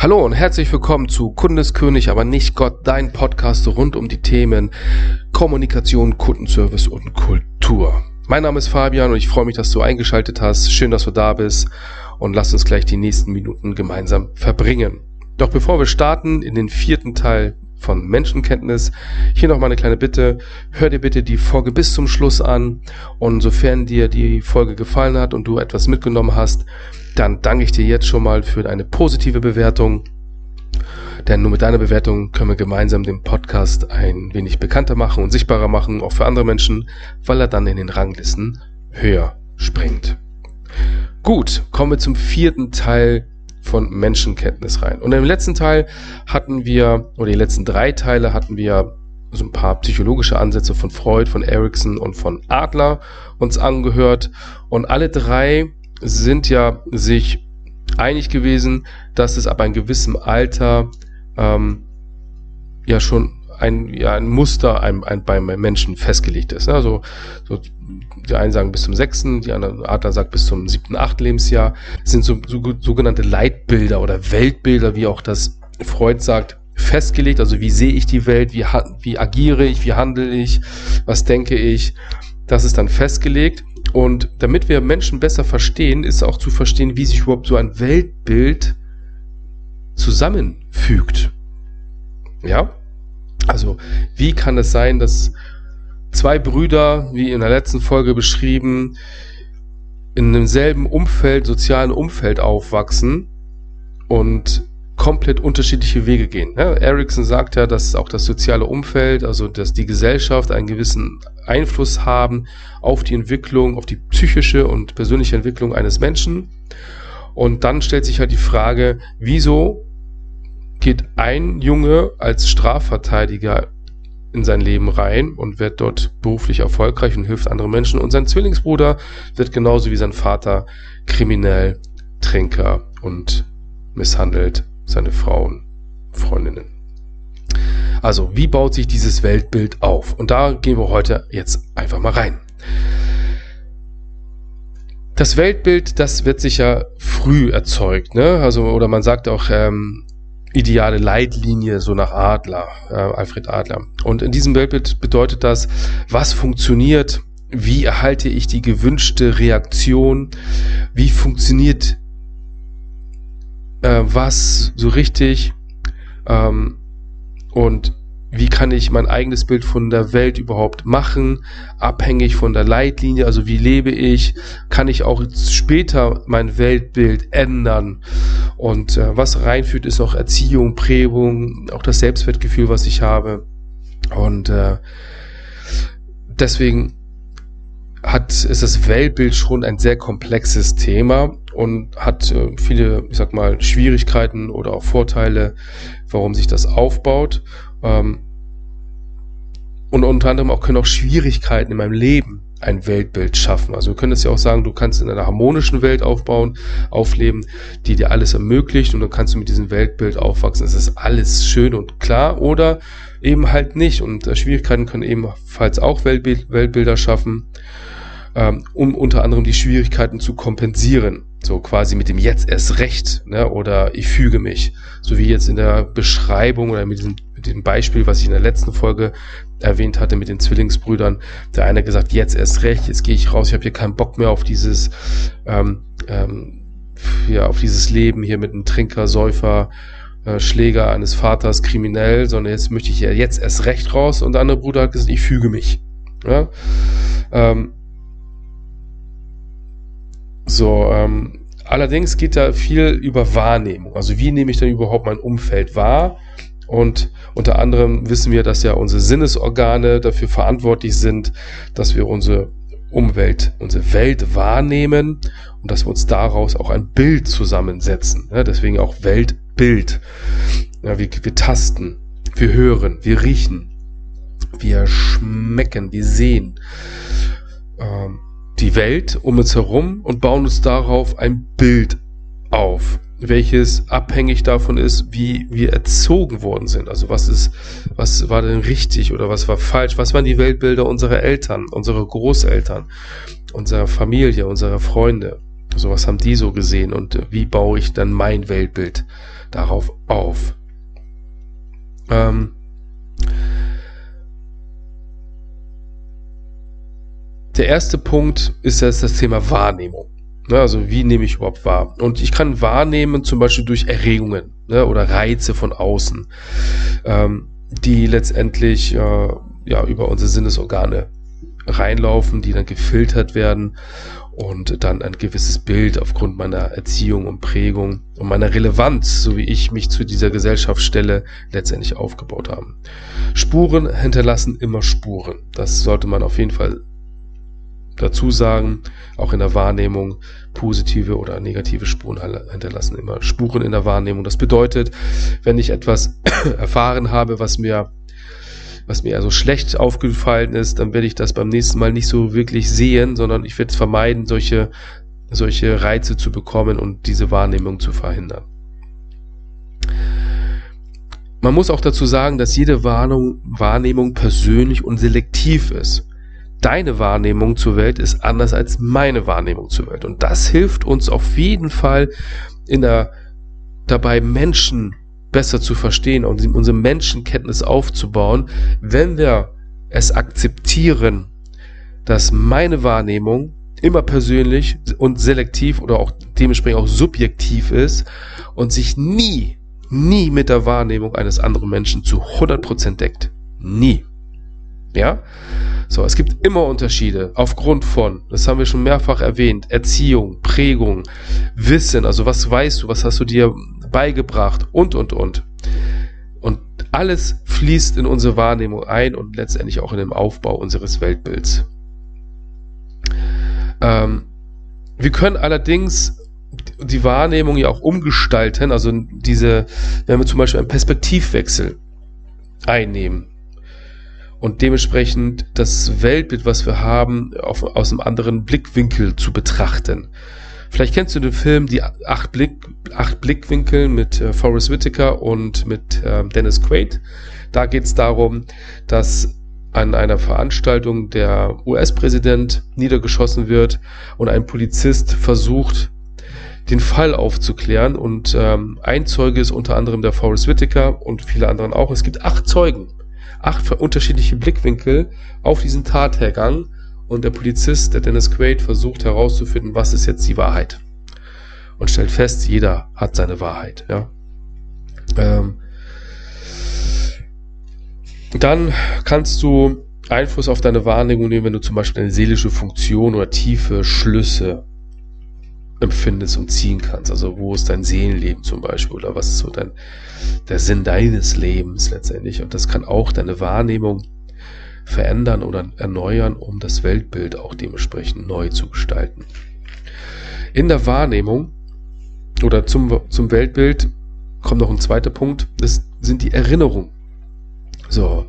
Hallo und herzlich willkommen zu Kundeskönig, aber nicht Gott, dein Podcast rund um die Themen Kommunikation, Kundenservice und Kultur. Mein Name ist Fabian und ich freue mich, dass du eingeschaltet hast. Schön, dass du da bist und lass uns gleich die nächsten Minuten gemeinsam verbringen. Doch bevor wir starten in den vierten Teil von Menschenkenntnis. Hier noch mal eine kleine Bitte. Hör dir bitte die Folge bis zum Schluss an. Und sofern dir die Folge gefallen hat und du etwas mitgenommen hast, dann danke ich dir jetzt schon mal für eine positive Bewertung. Denn nur mit deiner Bewertung können wir gemeinsam den Podcast ein wenig bekannter machen und sichtbarer machen, auch für andere Menschen, weil er dann in den Ranglisten höher springt. Gut, kommen wir zum vierten Teil von Menschenkenntnis rein. Und im letzten Teil hatten wir, oder die letzten drei Teile hatten wir so ein paar psychologische Ansätze von Freud, von Erickson und von Adler uns angehört. Und alle drei sind ja sich einig gewesen, dass es ab einem gewissen Alter ähm, ja schon ein, ja, ein Muster ein, ein, beim Menschen festgelegt ist. Also so, die einen sagen bis zum sechsten, die anderen Adler sagt bis zum siebten, achten Lebensjahr. Das sind so, so sogenannte Leitbilder oder Weltbilder, wie auch das Freud sagt, festgelegt. Also wie sehe ich die Welt, wie, wie agiere ich, wie handle ich, was denke ich. Das ist dann festgelegt. Und damit wir Menschen besser verstehen, ist auch zu verstehen, wie sich überhaupt so ein Weltbild zusammenfügt. Ja? Also, wie kann es sein, dass zwei Brüder, wie in der letzten Folge beschrieben, in demselben Umfeld, sozialen Umfeld aufwachsen und komplett unterschiedliche Wege gehen. Ja, Erickson sagt ja, dass auch das soziale Umfeld, also dass die Gesellschaft einen gewissen Einfluss haben auf die Entwicklung, auf die psychische und persönliche Entwicklung eines Menschen. Und dann stellt sich halt die Frage, wieso geht ein Junge als Strafverteidiger in sein Leben rein und wird dort beruflich erfolgreich und hilft anderen Menschen. Und sein Zwillingsbruder wird genauso wie sein Vater kriminell, Trinker und misshandelt seine Frauen, Freundinnen. Also, wie baut sich dieses Weltbild auf? Und da gehen wir heute jetzt einfach mal rein. Das Weltbild, das wird sicher früh erzeugt, ne? Also, oder man sagt auch, ähm, ideale Leitlinie, so nach Adler, äh, Alfred Adler. Und in diesem Weltbild bedeutet das, was funktioniert, wie erhalte ich die gewünschte Reaktion, wie funktioniert äh, was so richtig ähm, und wie kann ich mein eigenes Bild von der Welt überhaupt machen, abhängig von der Leitlinie, also wie lebe ich, kann ich auch später mein Weltbild ändern und äh, was reinführt, ist auch Erziehung, Prägung, auch das Selbstwertgefühl, was ich habe und äh, deswegen hat, ist das Weltbild schon ein sehr komplexes Thema und hat äh, viele, ich sag mal, Schwierigkeiten oder auch Vorteile, warum sich das aufbaut. Ähm, und unter anderem auch können auch Schwierigkeiten in meinem Leben ein Weltbild schaffen. Also wir können es ja auch sagen, du kannst in einer harmonischen Welt aufbauen, aufleben, die dir alles ermöglicht und dann kannst du mit diesem Weltbild aufwachsen. Es ist alles schön und klar oder eben halt nicht. Und äh, Schwierigkeiten können ebenfalls auch Weltbild, Weltbilder schaffen, ähm, um unter anderem die Schwierigkeiten zu kompensieren. So quasi mit dem jetzt erst recht, ne? oder ich füge mich. So wie jetzt in der Beschreibung oder mit diesem, dem Beispiel, was ich in der letzten Folge erwähnt hatte mit den Zwillingsbrüdern. Der eine gesagt, jetzt erst recht, jetzt gehe ich raus, ich habe hier keinen Bock mehr auf dieses, ähm, ähm, ja, auf dieses Leben hier mit einem Trinker, Säufer, äh, Schläger eines Vaters, kriminell, sondern jetzt möchte ich ja jetzt erst recht raus. Und der andere Bruder hat gesagt, ich füge mich. Ja? Ähm, so, ähm, allerdings geht da viel über Wahrnehmung. Also wie nehme ich denn überhaupt mein Umfeld wahr? Und unter anderem wissen wir, dass ja unsere Sinnesorgane dafür verantwortlich sind, dass wir unsere Umwelt, unsere Welt wahrnehmen und dass wir uns daraus auch ein Bild zusammensetzen. Ja, deswegen auch Weltbild. Ja, wir, wir tasten, wir hören, wir riechen, wir schmecken, wir sehen ähm, die Welt um uns herum und bauen uns darauf ein Bild auf welches abhängig davon ist, wie wir erzogen worden sind. Also was ist, was war denn richtig oder was war falsch? Was waren die Weltbilder unserer Eltern, unserer Großeltern, unserer Familie, unserer Freunde? Also was haben die so gesehen und wie baue ich dann mein Weltbild darauf auf? Ähm, der erste Punkt ist jetzt das Thema Wahrnehmung. Ne, also wie nehme ich überhaupt wahr? Und ich kann wahrnehmen zum Beispiel durch Erregungen ne, oder Reize von außen, ähm, die letztendlich äh, ja über unsere Sinnesorgane reinlaufen, die dann gefiltert werden und dann ein gewisses Bild aufgrund meiner Erziehung und Prägung und meiner Relevanz, so wie ich mich zu dieser Gesellschaft stelle, letztendlich aufgebaut haben. Spuren hinterlassen immer Spuren. Das sollte man auf jeden Fall dazu sagen, auch in der Wahrnehmung positive oder negative Spuren hinterlassen immer Spuren in der Wahrnehmung. Das bedeutet, wenn ich etwas erfahren habe, was mir was mir also schlecht aufgefallen ist, dann werde ich das beim nächsten Mal nicht so wirklich sehen, sondern ich werde es vermeiden, solche, solche Reize zu bekommen und diese Wahrnehmung zu verhindern. Man muss auch dazu sagen, dass jede Warnung, Wahrnehmung persönlich und selektiv ist deine Wahrnehmung zur Welt ist anders als meine Wahrnehmung zur Welt. Und das hilft uns auf jeden Fall in der, dabei Menschen besser zu verstehen und unsere Menschenkenntnis aufzubauen, wenn wir es akzeptieren, dass meine Wahrnehmung immer persönlich und selektiv oder auch dementsprechend auch subjektiv ist und sich nie, nie mit der Wahrnehmung eines anderen Menschen zu 100% deckt. Nie. Ja? So, es gibt immer Unterschiede aufgrund von, das haben wir schon mehrfach erwähnt, Erziehung, Prägung, Wissen, also was weißt du, was hast du dir beigebracht und, und, und. Und alles fließt in unsere Wahrnehmung ein und letztendlich auch in den Aufbau unseres Weltbilds. Ähm, wir können allerdings die Wahrnehmung ja auch umgestalten, also diese, wenn wir zum Beispiel einen Perspektivwechsel einnehmen, und dementsprechend das Weltbild, was wir haben, auf, aus einem anderen Blickwinkel zu betrachten. Vielleicht kennst du den Film Die acht, Blick, acht Blickwinkel mit äh, Forrest Whitaker und mit äh, Dennis Quaid. Da geht es darum, dass an einer Veranstaltung der US-Präsident niedergeschossen wird und ein Polizist versucht, den Fall aufzuklären. Und ähm, ein Zeuge ist unter anderem der Forrest Whitaker und viele anderen auch. Es gibt acht Zeugen acht unterschiedliche Blickwinkel auf diesen Tathergang und der Polizist, der Dennis Quaid, versucht herauszufinden, was ist jetzt die Wahrheit. Und stellt fest, jeder hat seine Wahrheit. Ja. Ähm, dann kannst du Einfluss auf deine Wahrnehmung nehmen, wenn du zum Beispiel eine seelische Funktion oder tiefe Schlüsse empfindest und ziehen kannst. Also wo ist dein Seelenleben zum Beispiel oder was ist so dein, der Sinn deines Lebens letztendlich. Und das kann auch deine Wahrnehmung verändern oder erneuern, um das Weltbild auch dementsprechend neu zu gestalten. In der Wahrnehmung oder zum, zum Weltbild kommt noch ein zweiter Punkt, das sind die Erinnerungen. So.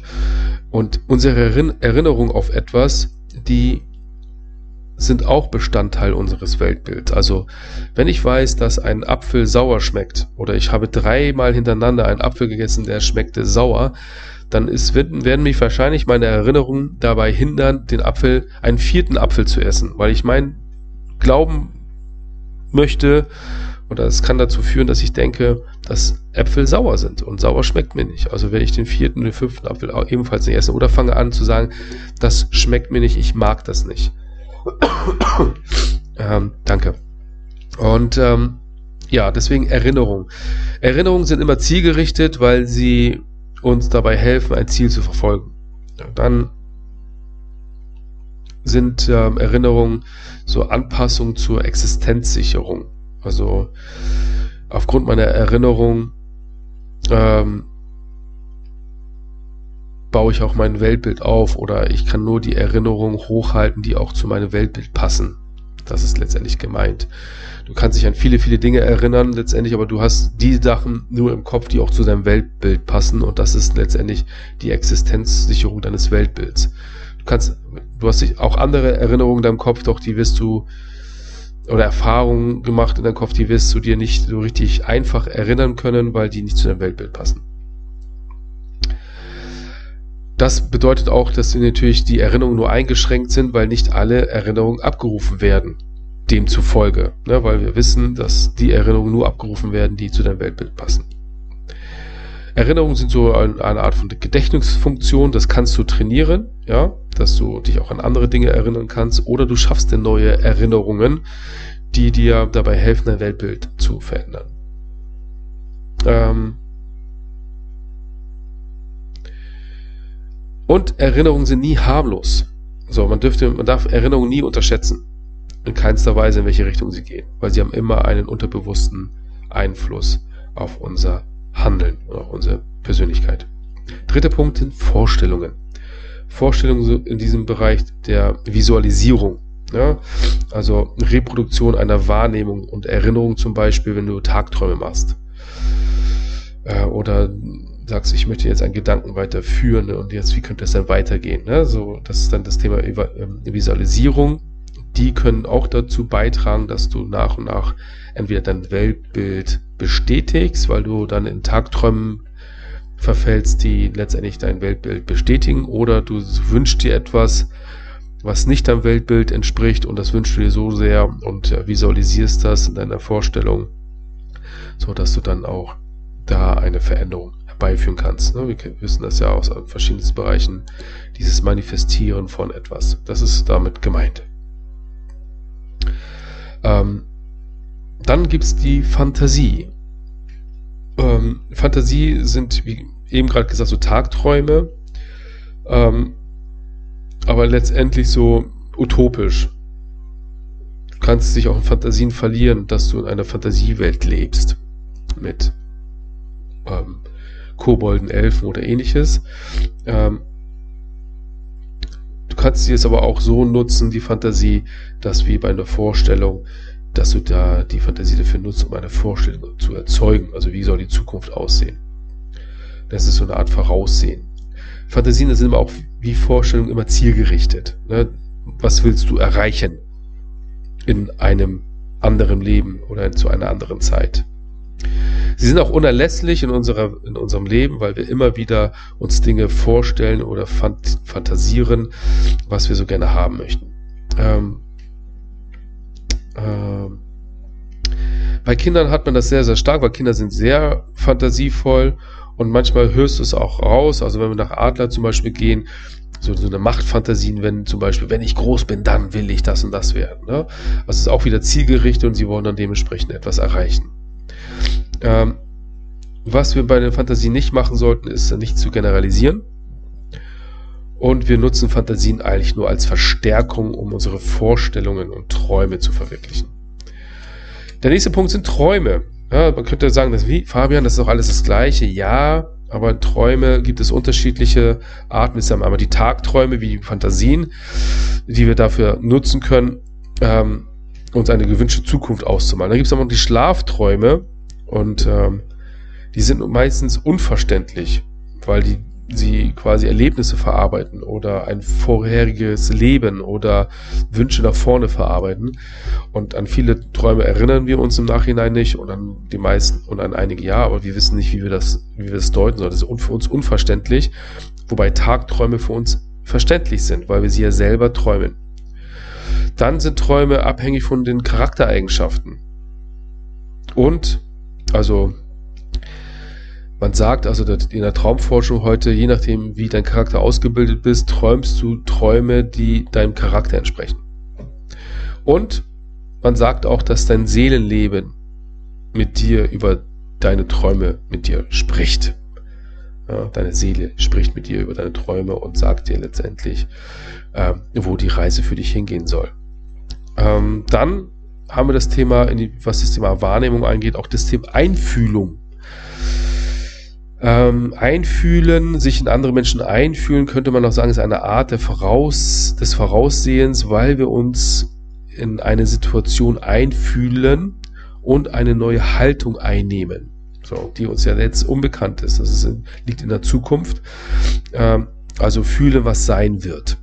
Und unsere Erinnerung auf etwas, die sind auch Bestandteil unseres Weltbilds. Also wenn ich weiß, dass ein Apfel sauer schmeckt oder ich habe dreimal hintereinander einen Apfel gegessen, der schmeckte sauer, dann ist, werden mich wahrscheinlich meine Erinnerungen dabei hindern, den Apfel, einen vierten Apfel zu essen, weil ich mein Glauben möchte oder es kann dazu führen, dass ich denke, dass Äpfel sauer sind und sauer schmeckt mir nicht. Also werde ich den vierten oder fünften Apfel ebenfalls nicht essen oder fange an zu sagen, das schmeckt mir nicht, ich mag das nicht. ähm, danke. Und ähm, ja, deswegen Erinnerung. Erinnerungen sind immer zielgerichtet, weil sie uns dabei helfen, ein Ziel zu verfolgen. Dann sind ähm, Erinnerungen so Anpassungen zur Existenzsicherung. Also aufgrund meiner Erinnerung ähm, baue ich auch mein Weltbild auf oder ich kann nur die Erinnerungen hochhalten, die auch zu meinem Weltbild passen. Das ist letztendlich gemeint. Du kannst dich an viele, viele Dinge erinnern letztendlich, aber du hast die Sachen nur im Kopf, die auch zu deinem Weltbild passen und das ist letztendlich die Existenzsicherung deines Weltbilds. Du kannst, du hast auch andere Erinnerungen in deinem Kopf, doch die wirst du oder Erfahrungen gemacht in deinem Kopf, die wirst du dir nicht so richtig einfach erinnern können, weil die nicht zu deinem Weltbild passen. Das bedeutet auch, dass natürlich die Erinnerungen nur eingeschränkt sind, weil nicht alle Erinnerungen abgerufen werden. demzufolge, ne, weil wir wissen, dass die Erinnerungen nur abgerufen werden, die zu deinem Weltbild passen. Erinnerungen sind so eine, Art von Gedächtnisfunktion, das kannst du trainieren, ja, dass du dich auch an andere Dinge erinnern kannst, oder du schaffst dir neue Erinnerungen, die dir dabei helfen, dein Weltbild zu verändern. Ähm und Erinnerungen sind nie harmlos. So, man dürfte, man darf Erinnerungen nie unterschätzen. In keinster Weise, in welche Richtung sie gehen. Weil sie haben immer einen unterbewussten Einfluss auf unser Handeln und auf unsere Persönlichkeit. Dritter Punkt sind Vorstellungen. Vorstellungen in diesem Bereich der Visualisierung. Ja? Also Reproduktion einer Wahrnehmung und Erinnerung zum Beispiel, wenn du Tagträume machst. Äh, oder sagst, ich möchte jetzt einen Gedanken weiterführen ne? und jetzt, wie könnte es dann weitergehen? Ne? So, das ist dann das Thema ähm, Visualisierung. Die können auch dazu beitragen, dass du nach und nach entweder dein Weltbild bestätigst, weil du dann in Tagträumen verfällst, die letztendlich dein Weltbild bestätigen, oder du wünschst dir etwas, was nicht deinem Weltbild entspricht und das wünschst du dir so sehr und visualisierst das in deiner Vorstellung, so dass du dann auch da eine Veränderung herbeiführen kannst. Ne? Wir wissen das ja aus verschiedenen Bereichen, dieses Manifestieren von etwas. Das ist damit gemeint. Ähm, dann gibt es die Fantasie. Ähm, Fantasie sind, wie eben gerade gesagt, so Tagträume, ähm, aber letztendlich so utopisch. Du kannst dich auch in Fantasien verlieren, dass du in einer Fantasiewelt lebst. Mit ähm, Kobolden, Elfen oder ähnliches. Ähm, du kannst sie jetzt aber auch so nutzen, die Fantasie, dass wie bei einer Vorstellung, dass du da die Fantasie dafür nutzt, um eine Vorstellung zu erzeugen. Also wie soll die Zukunft aussehen? Das ist so eine Art Voraussehen. Fantasien sind aber auch wie Vorstellungen immer zielgerichtet. Ne? Was willst du erreichen in einem anderen Leben oder zu einer anderen Zeit? Sie sind auch unerlässlich in, unserer, in unserem Leben, weil wir immer wieder uns Dinge vorstellen oder fant fantasieren, was wir so gerne haben möchten. Ähm, ähm, bei Kindern hat man das sehr, sehr stark, weil Kinder sind sehr fantasievoll und manchmal hörst du es auch raus. Also wenn wir nach Adler zum Beispiel gehen, so, so eine Machtfantasien, wenn zum Beispiel, wenn ich groß bin, dann will ich das und das werden. Ne? Also ist auch wieder zielgerichtet und sie wollen dann dementsprechend etwas erreichen. Ähm, was wir bei den Fantasien nicht machen sollten, ist nicht zu generalisieren. Und wir nutzen Fantasien eigentlich nur als Verstärkung, um unsere Vorstellungen und Träume zu verwirklichen. Der nächste Punkt sind Träume. Ja, man könnte sagen, dass, wie, Fabian, das ist doch alles das Gleiche. Ja, aber Träume gibt es unterschiedliche Arten. Wir haben einmal die Tagträume, wie die Fantasien, die wir dafür nutzen können, ähm, uns eine gewünschte Zukunft auszumalen. Dann gibt es aber noch die Schlafträume und ähm, die sind meistens unverständlich, weil die sie quasi Erlebnisse verarbeiten oder ein vorheriges Leben oder Wünsche nach vorne verarbeiten. Und an viele Träume erinnern wir uns im Nachhinein nicht und an die meisten und an einige ja, aber wir wissen nicht, wie wir das, wie wir das deuten sollen. Das ist für uns unverständlich, wobei Tagträume für uns verständlich sind, weil wir sie ja selber träumen. Dann sind Träume abhängig von den Charaktereigenschaften. Und, also man sagt also in der Traumforschung heute, je nachdem, wie dein Charakter ausgebildet bist, träumst du Träume, die deinem Charakter entsprechen. Und man sagt auch, dass dein Seelenleben mit dir über deine Träume mit dir spricht. Ja, deine Seele spricht mit dir über deine Träume und sagt dir letztendlich, äh, wo die Reise für dich hingehen soll. Ähm, dann haben wir das Thema, was das Thema Wahrnehmung angeht, auch das Thema Einfühlung. Ähm, einfühlen, sich in andere Menschen einfühlen, könnte man auch sagen, ist eine Art Voraus, des Voraussehens, weil wir uns in eine Situation einfühlen und eine neue Haltung einnehmen. So, die uns ja jetzt unbekannt ist. Das ist in, liegt in der Zukunft. Ähm, also fühlen, was sein wird.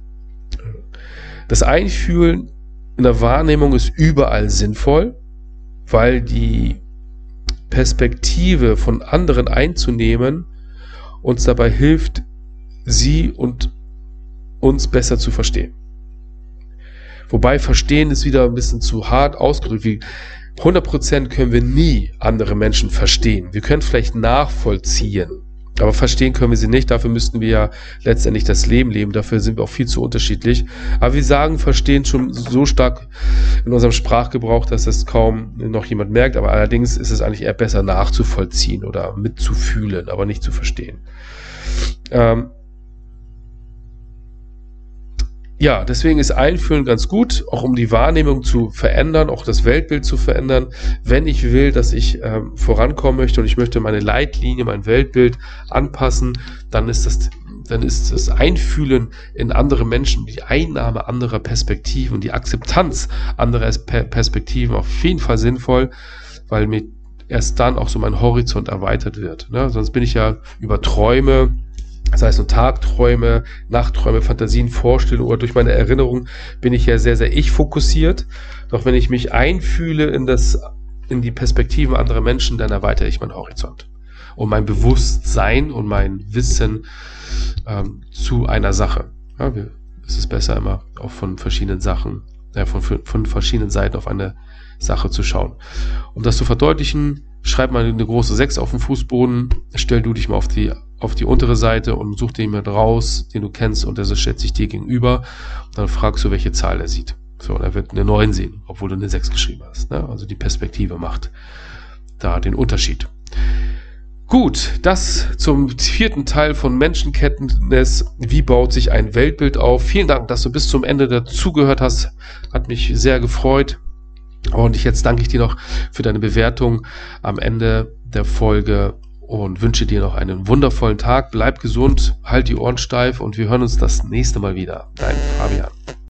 Das Einfühlen in der Wahrnehmung ist überall sinnvoll, weil die Perspektive von anderen einzunehmen uns dabei hilft, sie und uns besser zu verstehen. Wobei verstehen ist wieder ein bisschen zu hart ausgedrückt. Wie 100% können wir nie andere Menschen verstehen. Wir können vielleicht nachvollziehen, aber verstehen können wir sie nicht. Dafür müssten wir ja letztendlich das Leben leben. Dafür sind wir auch viel zu unterschiedlich. Aber wir sagen verstehen schon so stark in unserem Sprachgebrauch, dass es kaum noch jemand merkt. Aber allerdings ist es eigentlich eher besser nachzuvollziehen oder mitzufühlen, aber nicht zu verstehen. Ähm, ja, deswegen ist Einfühlen ganz gut, auch um die Wahrnehmung zu verändern, auch das Weltbild zu verändern. Wenn ich will, dass ich ähm, vorankommen möchte und ich möchte meine Leitlinie, mein Weltbild anpassen, dann ist das, dann ist das Einfühlen in andere Menschen, die Einnahme anderer Perspektiven, die Akzeptanz anderer Perspektiven auf jeden Fall sinnvoll, weil mir erst dann auch so mein Horizont erweitert wird. Ne? Sonst bin ich ja über Träume, das heißt, so Tagträume, Nachtträume, Fantasien, Vorstellungen oder durch meine Erinnerung bin ich ja sehr, sehr ich-fokussiert. Doch wenn ich mich einfühle in das, in die Perspektiven anderer Menschen, dann erweitere ich meinen Horizont. Und mein Bewusstsein und mein Wissen ähm, zu einer Sache. Ja, es ist besser immer auch von verschiedenen Sachen, äh, von, von verschiedenen Seiten auf eine Sache zu schauen. Um das zu verdeutlichen, schreib mal eine große 6 auf den Fußboden, stell du dich mal auf die auf die untere Seite und such dir jemand raus, den du kennst und der stellt sich dir gegenüber. Und dann fragst du, welche Zahl er sieht. So, und er wird eine 9 sehen, obwohl du eine 6 geschrieben hast. Ne? Also die Perspektive macht da den Unterschied. Gut, das zum vierten Teil von Menschenkenntnis. Wie baut sich ein Weltbild auf? Vielen Dank, dass du bis zum Ende dazugehört hast. Hat mich sehr gefreut. Und jetzt danke ich dir noch für deine Bewertung am Ende der Folge und wünsche dir noch einen wundervollen Tag. Bleib gesund, halt die Ohren steif und wir hören uns das nächste Mal wieder. Dein Fabian.